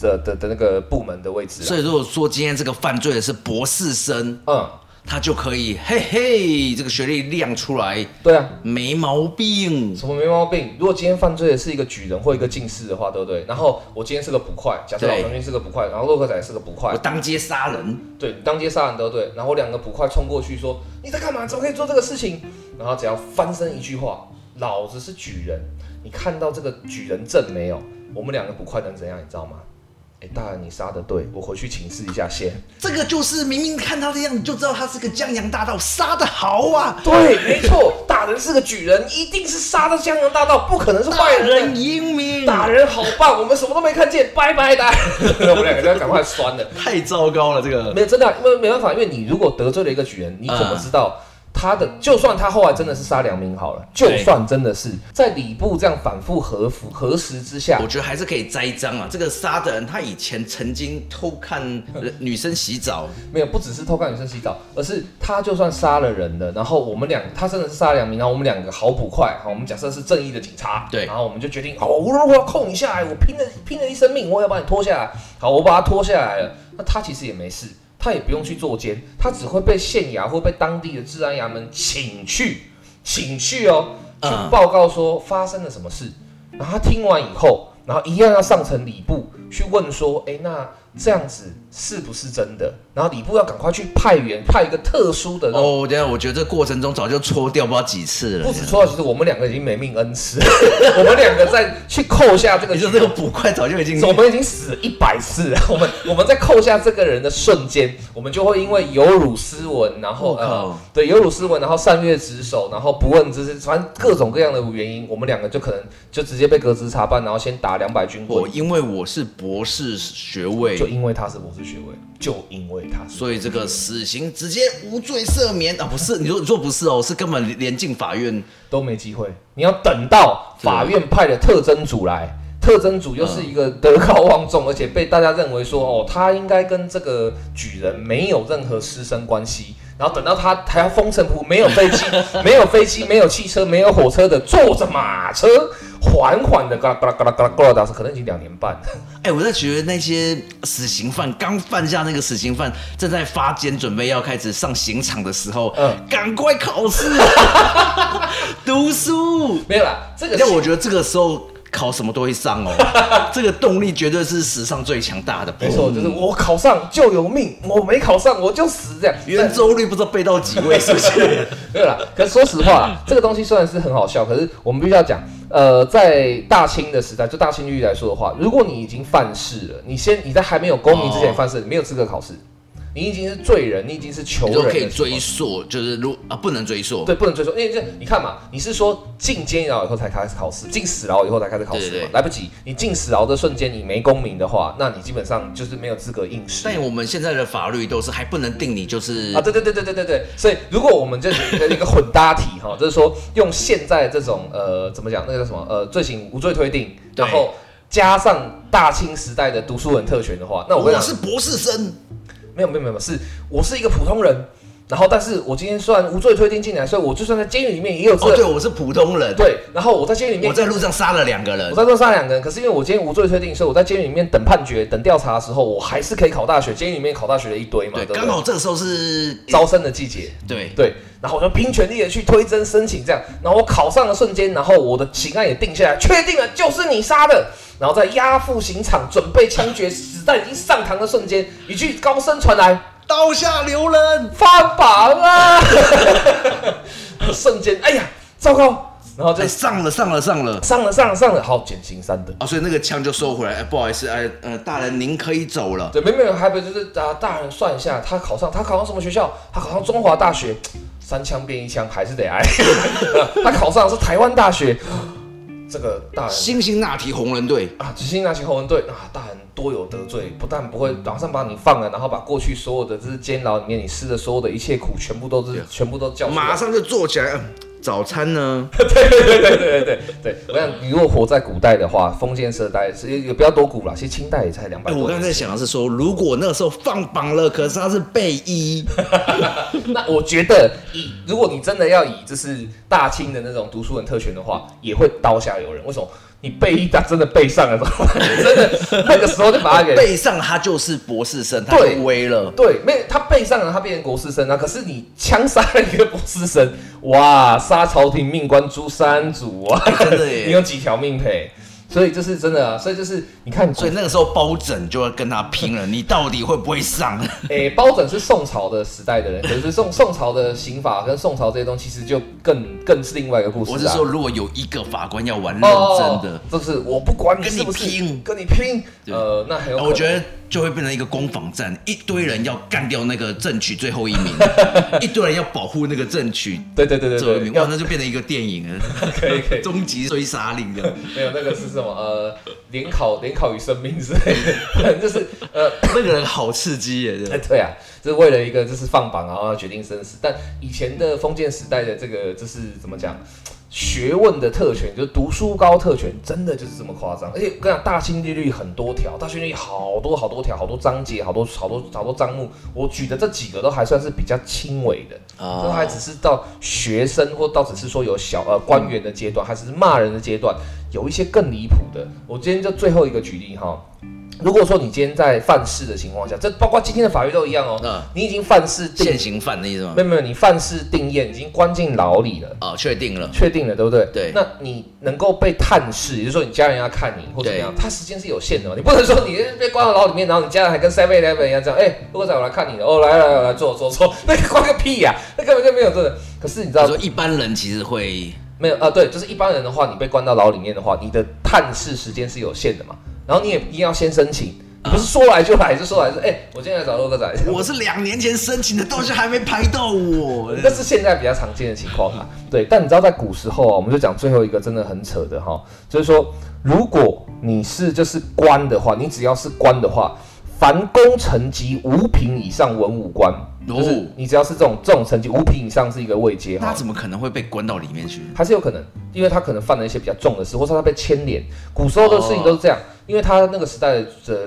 的的的那个部门的位置。所以如果说今天这个犯罪的是博士生，嗯。他就可以嘿嘿，这个学历亮出来，对啊，没毛病。什么没毛病？如果今天犯罪的是一个举人或一个进士的话，对不对？然后我今天是个捕快，假设老将军是个捕快，然后洛克仔是个捕快，我当街杀人，对，当街杀人对不对？然后两个捕快冲过去说：“你在干嘛？怎么可以做这个事情？”然后只要翻身一句话：“老子是举人。”你看到这个举人证没有？我们两个捕快能怎样？你知道吗？哎，大人，你杀的对，我回去请示一下先。这个就是明明看他的样，子就知道他是个江洋大盗，杀的好啊！对，没错，大人是个举人，一定是杀的江洋大盗，不可能是坏人。大人英明，大人好棒，我们什么都没看见，拜拜的。[LAUGHS] 我们两个就要赶快酸了，太糟糕了，这个没有真的，因为没办法，因为你如果得罪了一个举人，你怎么知道？嗯他的就算他后来真的是杀良民好了，就算真的是在礼部这样反复核符核实之下，我觉得还是可以栽赃啊。这个杀的人他以前曾经偷看 [LAUGHS] 女生洗澡，没有，不只是偷看女生洗澡，而是他就算杀了人了，然后我们两他真的是杀良民，然后我们两个好捕快，好，我们假设是正义的警察，对，然后我们就决定，哦，我如果要控你下来，我拼了拼了一生命，我要把你拖下来，好，我把他拖下来了，那他其实也没事。他也不用去坐监，他只会被县衙或被当地的治安衙门请去，请去哦，去报告说发生了什么事。然后他听完以后，然后一样要上呈礼部去问说，哎，那这样子是不是真的？然后礼部要赶快去派员，派一个特殊的哦。等下，我觉得这过程中早就搓掉不知道几次了。不止搓掉，其实我们两个已经没命恩赐。[LAUGHS] 我们两个在去扣下这个，就是这个捕快早就已经，我们已经死了一百次了。[LAUGHS] 我们我们在扣下这个人的瞬间，我们就会因为有辱斯文，然后、哦、呃，对，有辱斯文，然后擅越职守，然后不问这些，反正各种各样的原因，我们两个就可能就直接被革职查办，然后先打两百军棍。我因为我是博士学位，就因为他是博士学位，就因为他是。所以这个死刑直接无罪赦免啊？不是，你说你说不是哦，是根本连进法院都没机会。你要等到法院派的特征组来，特征组又是一个德高望重，而且被大家认为说哦，他应该跟这个举人没有任何师生关系。然后等到他还要风尘仆，[LAUGHS] 没有飞机，没有飞机，没有汽车，没有火车的，坐着马车。缓缓的，嘎啦嘎啦嘎啦嘎啦，过了当时可能已经两年半。哎、欸，我在觉得那些死刑犯刚犯下那个死刑犯，正在发监准备要开始上刑场的时候，嗯，赶快考试，[LAUGHS] 读书。没有啦，这个。但我觉得这个时候考什么都会上哦，[LAUGHS] 这个动力绝对是史上最强大的。没错，就是我考上就有命，我没考上我就死这样。圆周率不知道背到几位，是不是？[LAUGHS] 没有啦，可是说实话，[LAUGHS] 这个东西虽然是很好笑，可是我们必须要讲。呃，在大清的时代，就大清律来说的话，如果你已经犯事了，你先你在还没有功名之前犯事，哦、你没有资格考试。你已经是罪人，你已经是囚人，可以追溯，就是如啊不能追溯，对，不能追溯，因为这你看嘛，你是说进监牢以后才开始考试，进死牢以后才开始考试嘛，来不及，你进死牢的瞬间你没功名的话，那你基本上就是没有资格应试。但我们现在的法律都是还不能定你就是啊，对对对对对对对，所以如果我们就是一个混搭题哈，就是说用现在这种呃怎么讲那个叫什么呃罪行无罪推定，然后加上大清时代的读书人特权的话，那我跟你讲，我是博士生。没有没有没有，是我是一个普通人，然后但是我今天虽然无罪推定进来，所以我就算在监狱里面也有罪。哦，对，我是普通人。对，然后我在监狱里面，我在路上杀了两个人，我在路上杀了两个人，可是因为我今天无罪推定，所以我在监狱里面等判决、等调查的时候，我还是可以考大学。监狱里面考大学的一堆嘛，对，刚好这个时候是招生的季节。对对，然后我就拼全力的去推甄申请，这样，然后我考上的瞬间，然后我的刑案也定下来，确定了就是你杀的。然后在押赴刑场准备枪决，子弹已经上膛的瞬间，一句高声传来。刀下留人，翻榜啊！[LAUGHS] 瞬间，哎呀，糟糕！然后就上了，上了，上了，上了，上了，上了，好，减刑三等啊！所以那个枪就收回来。哎，不好意思，哎，呃，大人您可以走了。对，没没有，还不就是啊？大人算一下，他考上，他考上什么学校？他考上中华大学，三枪变一枪，还是得挨。[LAUGHS] 他考上的是台湾大学。这个大人，辛辛那提红人队啊，辛辛那提红人队啊，大人多有得罪，不但不会马上把你放了，然后把过去所有的这是监牢里面你吃的所有的一切苦，全部都是全部都叫马上就坐起来。早餐呢？对对对对对对对，我想你如果活在古代的话，封建时代是也不要多古了，其实清代也才两百、欸。我刚才想的是说，如果那个时候放榜了，可是他是被衣，[LAUGHS] 那我觉得以如果你真的要以就是大清的那种读书人特权的话，也会刀下有人。为什么？你背一打真的背上了，[LAUGHS] 真的那个时候就把他给背上，他就是博士生，他威了。对，没他背上了，他变成博士生啊。可是你枪杀了一个博士生，哇，杀朝廷命官诛三族啊！真的耶，[LAUGHS] 你有几条命赔？所以这是真的啊！所以就是你看，所以那个时候包拯就要跟他拼了，[LAUGHS] 你到底会不会上？哎、欸，包拯是宋朝的时代的人，可是宋宋朝的刑法跟宋朝这些东西，其实就更更是另外一个故事。我是说，如果有一个法官要玩认真的，就、哦、是我不管你是不是跟你拼，跟你拼，呃，那很有可能。我觉得。就会变成一个攻防战，一堆人要干掉那个正取最后一名，[LAUGHS] 一堆人要保护那个正取对对对对最后一名，哇，那就变成一个电影了，可以可以，[LAUGHS] 终极追杀令的，没有那个是什么？呃，联考联考与生命之类的，就是呃那个人好刺激耶，对对啊，就是为了一个就是放榜然后要决定生死，但以前的封建时代的这个就是怎么讲？学问的特权，就是读书高特权，真的就是这么夸张。而且我跟你讲，大清律律很多条，大清律律好多好多条，好多章节，好多好多好多章目。我举的这几个都还算是比较轻微的，啊，都还只是到学生或到只是说有小呃官员的阶段，还是骂人的阶段。有一些更离谱的，我今天就最后一个举例哈。如果说你今天在犯事的情况下，这包括今天的法律都一样哦。嗯，你已经犯事现行犯的意思吗？没有没有，你犯事定验，已经关进牢里了。哦，确定了，确定了，对不对？对。那你能够被探视，也就是说你家人要看你或怎么样，他时间是有限的嘛？你不能说你被关到牢里面，然后你家人还跟 Seven Eleven 一样这样，哎，如果在我来看你的，哦，来来来来坐坐坐，[LAUGHS] 那个关个屁呀，那根本就没有这个。可是你知道，说一般人其实会没有啊？对，就是一般人的话，你被关到牢里面的话，你的探视时间是有限的嘛？然后你也一定要先申请。不是说来就来，是说来说，哎、欸，我今天来找洛哥仔。我是两年前申请的，到现在还没排到我。[LAUGHS] 那是现在比较常见的情况哈。对，但你知道在古时候啊，我们就讲最后一个真的很扯的哈，就是说，如果你是就是官的话，你只要是官的话，凡功成绩五品以上文武官。就是你只要是这种这种成绩五品以上是一个位阶，他怎么可能会被关到里面去？还是有可能，因为他可能犯了一些比较重的事，或者他被牵连。古时候的事情都是这样，因为他那个时代的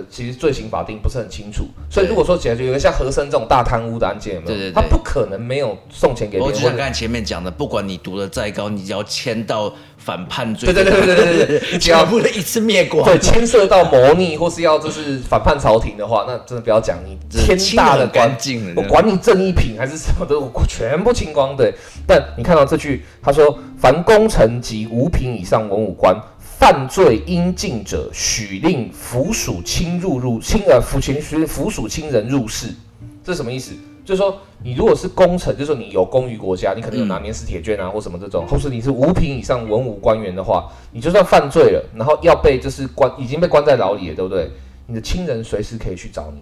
其实罪行法定不是很清楚，所以如果说起来就有个像和珅这种大贪污的案件，有没有？对对对，他不可能没有送钱给别人。我就像刚才前面讲的，不管你读的再高，你只要牵到反叛罪，对对对对对对，你只要不能 [LAUGHS] 一次灭光，对，牵涉到谋逆或是要就是反叛朝廷的话，那真的不要讲你天大的官，我管。你正一品还是什么的，全部清光对。但你看到这句，他说：“凡功臣及五品以上文武官，犯罪应尽者，许令附属亲入入亲呃附亲属抚属亲人入室。”这是什么意思？就是说，你如果是功臣，就是说你有功于国家，你可能有拿免死铁券啊，或什么这种，或是你是五品以上文武官员的话，你就算犯罪了，然后要被就是关已经被关在牢里了，对不对？你的亲人随时可以去找你。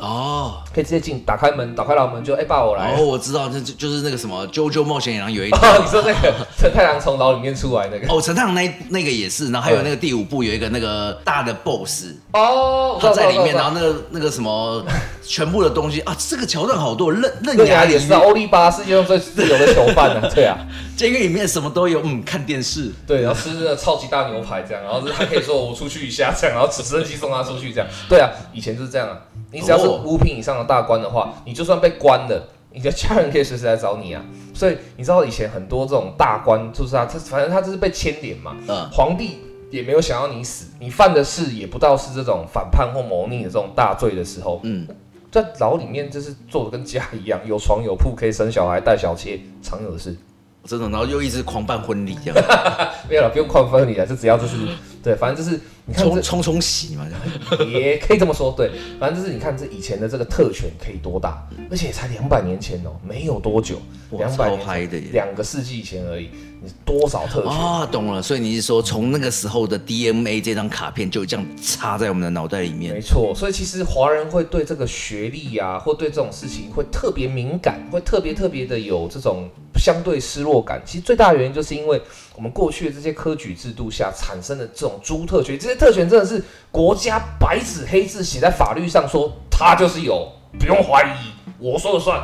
哦，可以直接进，打开门，打开牢门就哎，爸我来。哦，我知道，就就是那个什么《啾啾冒险野狼》有一。哦，[LAUGHS] 你说那个陈太郎从牢里面出来那个？[LAUGHS] 哦，陈太郎那那个也是，然后还有那个第五部有一个那个大的 BOSS 哦，他在里面，然后那个那个什么全部的东西啊，这个桥段好多，刃刃牙也是啊，欧利巴世界上最自由的囚犯啊，对啊，[LAUGHS] 监狱里面什么都有，嗯，看电视，对，然后吃那个超级大牛排这样，然后还可以说我出去一下这样，然后直升机送他出去这样，对啊，以前就是这样啊，你只要是五品以上的大官的话，你就算被关了，你的家人可以随时来找你啊。所以你知道以前很多这种大官就是啊，他反正他就是被牵连嘛。嗯。皇帝也没有想要你死，你犯的事也不到是这种反叛或谋逆的这种大罪的时候，嗯，在牢里面就是做的跟家一样，有床有铺，可以生小孩带小妾，常有的事。真的，然后又一直狂办婚礼这样。[LAUGHS] 没有了，不用狂办婚礼了，就只要就是 [LAUGHS] 对，反正就是。冲冲冲洗嘛，[LAUGHS] 也可以这么说。对，反正就是你看这以前的这个特权可以多大，而且才两百年前哦，没有多久，两百年，两个世纪以前而已。你多少特权啊？懂了。所以你是说，从那个时候的 DMA 这张卡片就这样插在我们的脑袋里面？没错。所以其实华人会对这个学历啊，或对这种事情会特别敏感，会特别特别的有这种相对失落感。其实最大的原因就是因为我们过去的这些科举制度下产生的这种猪特权，这些。特权真的是国家白纸黑字写在法律上，说他就是有，不用怀疑，我说了算。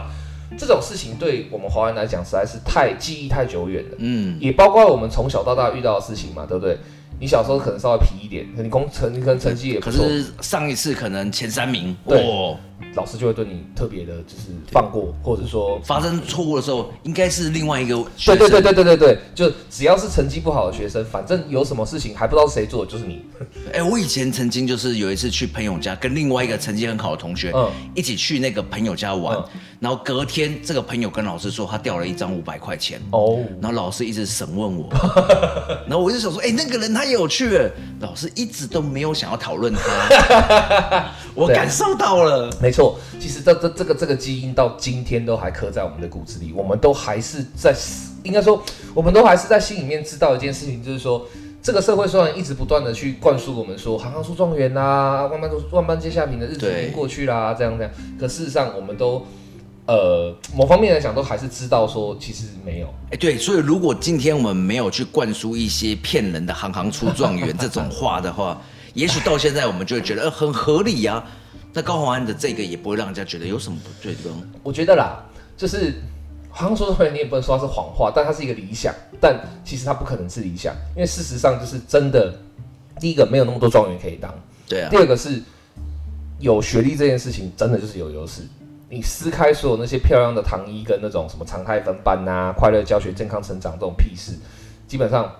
这种事情对我们华人来讲实在是太记忆太久远了。嗯，也包括我们从小到大遇到的事情嘛，对不对？你小时候可能稍微皮一点，你工成你可能成绩也不错，可是上一次可能前三名，对。哦老师就会对你特别的，就是放过，或者说发生错误的时候，应该是另外一个学生。对对对对对对对，就只要是成绩不好的学生，反正有什么事情还不知道是谁做的，就是你。哎、欸，我以前曾经就是有一次去朋友家，跟另外一个成绩很好的同学，嗯，一起去那个朋友家玩，嗯、然后隔天这个朋友跟老师说他掉了一张五百块钱，哦，然后老师一直审问我，然后我就想说，哎、欸，那个人他也有去，老师一直都没有想要讨论他，我感受到了，没错。其实这这这个这个基因到今天都还刻在我们的骨子里，我们都还是在，应该说，我们都还是在心里面知道一件事情，就是说，这个社会虽然一直不断的去灌输我们说，行行出状元呐，万般都万般皆下品的日子已经过去啦，这样这样，可事实上我们都，呃，某方面来讲都还是知道说，其实没有，哎，对，所以如果今天我们没有去灌输一些骗人的行行出状元这种话的话，[LAUGHS] 也许到现在我们就会觉得，呃，很合理呀、啊。那高宏安的这个也不会让人家觉得有什么不对的。我觉得啦，就是好像说出来你也不能说它是谎话，但它是一个理想，但其实它不可能是理想，因为事实上就是真的。第一个没有那么多状元可以当，对啊。第二个是有学历这件事情真的就是有优势。你撕开所有那些漂亮的糖衣跟那种什么常态分班呐、啊、快乐教学、健康成长这种屁事，基本上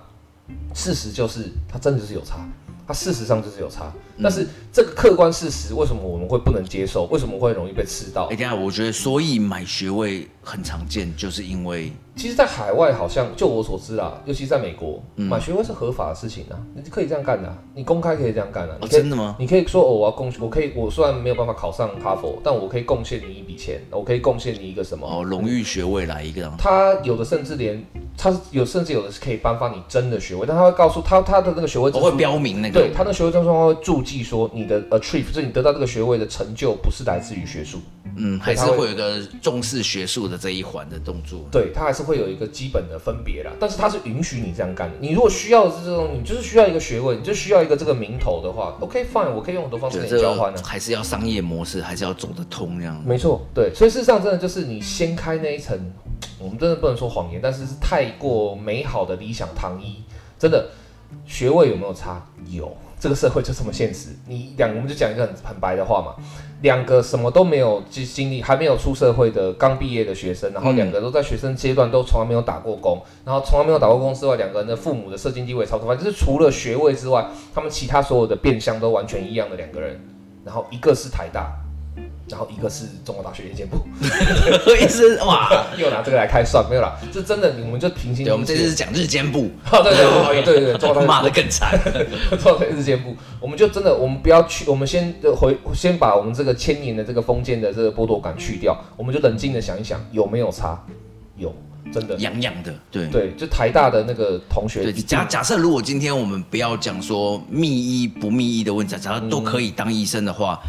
事实就是它真的就是有差。它事实上就是有差，但是这个客观事实为什么我们会不能接受？为什么会容易被刺到？哎，等下，我觉得所以买学位很常见，就是因为其实，在海外好像就我所知啊，尤其是在美国，嗯、买学位是合法的事情啊，你可以这样干的、啊，你公开可以这样干的、啊哦。真的吗？你可以说哦，我要贡献，我可以，我虽然没有办法考上哈佛，但我可以贡献你一笔钱，我可以贡献你一个什么？哦，荣誉学位来一个。他有的甚至连。他有，甚至有的是可以颁发你真的学位，但他会告诉他他的那个学位证书会标明那个，对他的学位证书会注记说你的 achieve，就是你得到这个学位的成就不是来自于学术，嗯，还是会有一个重视学术的这一环的动作，对他还是会有一个基本的分别啦，但是他是允许你这样干的。你如果需要的是这种，你就是需要一个学位，你就需要一个这个名头的话，OK fine，我可以用很多方式跟你交换呢，还是要商业模式，还是要走得通这样。没错，对，所以事实上真的就是你掀开那一层。我们真的不能说谎言，但是是太过美好的理想糖衣，真的学位有没有差？有，这个社会就这么现实。你两，我们就讲一个很很白的话嘛，两个什么都没有经历，还没有出社会的刚毕业的学生，然后两个都在学生阶段都从来没有打过工，然后从来没有打过工之外，两个人的父母的社经地位超高，反正就是除了学位之外，他们其他所有的变相都完全一样的两个人，然后一个是台大。然后一个是中国大学夜间部，[LAUGHS] 意思哇，又拿这个来开涮，没有啦，这真的，我们就平心。对，我们这次是讲日间部，对对对对对，[LAUGHS] 中国大学骂的更惨，[LAUGHS] 中国日间部，我们就真的，我们不要去，我们先回，先把我们这个千年的这个封建的这个剥夺感去掉，我们就冷静的想一想，有没有差？有，真的，痒痒的，对。对，就台大的那个同学，假假设如果今天我们不要讲说密医不密医的问题，假设都可以当医生的话。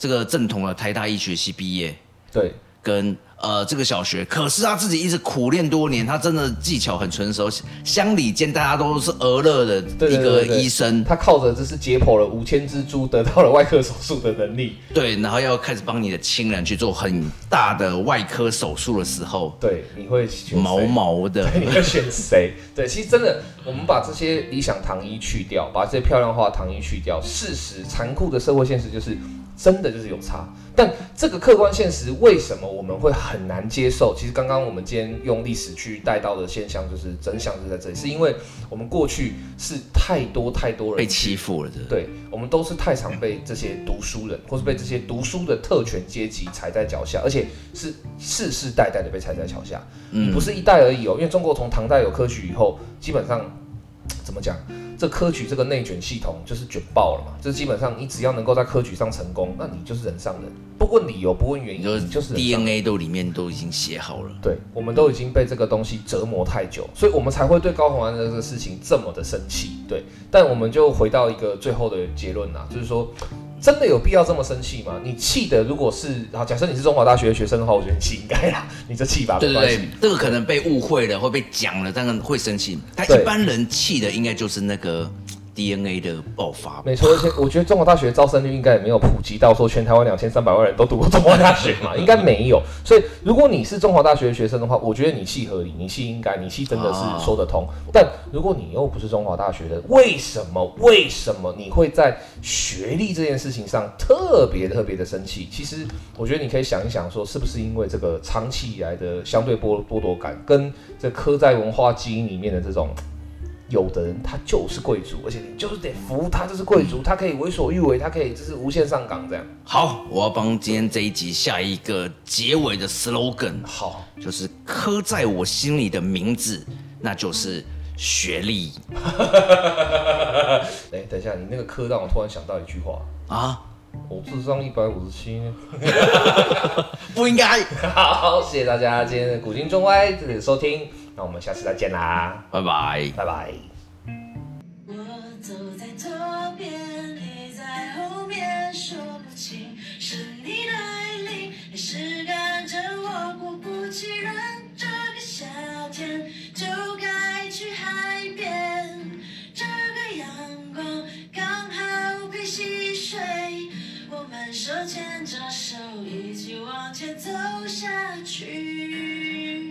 这个正统的台大医学系毕业，对，跟。呃，这个小学，可是他自己一直苦练多年，他真的技巧很纯熟。乡里间大家都是俄乐的一个医生，他靠着这是解剖了五千只猪，得到了外科手术的能力。对，然后要开始帮你的亲人去做很大的外科手术的时候，对，你会选毛毛的，你会选谁？[LAUGHS] 对，其实真的，我们把这些理想糖衣去掉，把这些漂亮话糖衣去掉，事实残酷的社会现实就是。真的就是有差，但这个客观现实为什么我们会很难接受？其实刚刚我们今天用历史去带到的现象，就是真相就在这里，是因为我们过去是太多太多人被欺负了的，对，我们都是太常被这些读书人，或是被这些读书的特权阶级踩在脚下，而且是世世代代的被踩在脚下，嗯，不是一代而已哦，因为中国从唐代有科举以后，基本上怎么讲？这科举这个内卷系统就是卷爆了嘛，就是基本上你只要能够在科举上成功，那你就是人上人，不问理由，不问原因，就是就是 DNA 都里面都已经写好了。对，我们都已经被这个东西折磨太久，所以我们才会对高红安的这个事情这么的生气。对，但我们就回到一个最后的结论啊，就是说。真的有必要这么生气吗？你气的如果是，啊，假设你是中华大学的学生的话，我觉得你气应该啦，[LAUGHS] 你这气吧，对对对，这个可能被误会了，会被讲了，当然会生气。但一般人气的应该就是那个。DNA 的爆发，没错，而且我觉得中国大学招生率应该也没有普及到说全台湾两千三百万人都读过中华大学嘛，[LAUGHS] 应该没有。所以如果你是中华大学的学生的话，我觉得你气合理，你气应该，你气真的是说得通。但如果你又不是中华大学的，为什么？为什么你会在学历这件事情上特别特别的生气？其实我觉得你可以想一想，说是不是因为这个长期以来的相对剥剥夺感，跟这刻在文化基因里面的这种。有的人他就是贵族，而且你就是得服他，就是贵族，他可以为所欲为，他可以就是无限上纲这样。好，我要帮今天这一集下一个结尾的 slogan，好，就是刻在我心里的名字，那就是学历。[LAUGHS] 哎，等一下，你那个刻让我突然想到一句话啊，我智商一百五十七，[LAUGHS] 不应该。[LAUGHS] 好，谢谢大家今天的古今中外这里的收听。那我们下次再见啦。拜拜。拜拜。我走在左你在不清是你是我不夏天就去海光好我手牵着手一起往前走下去。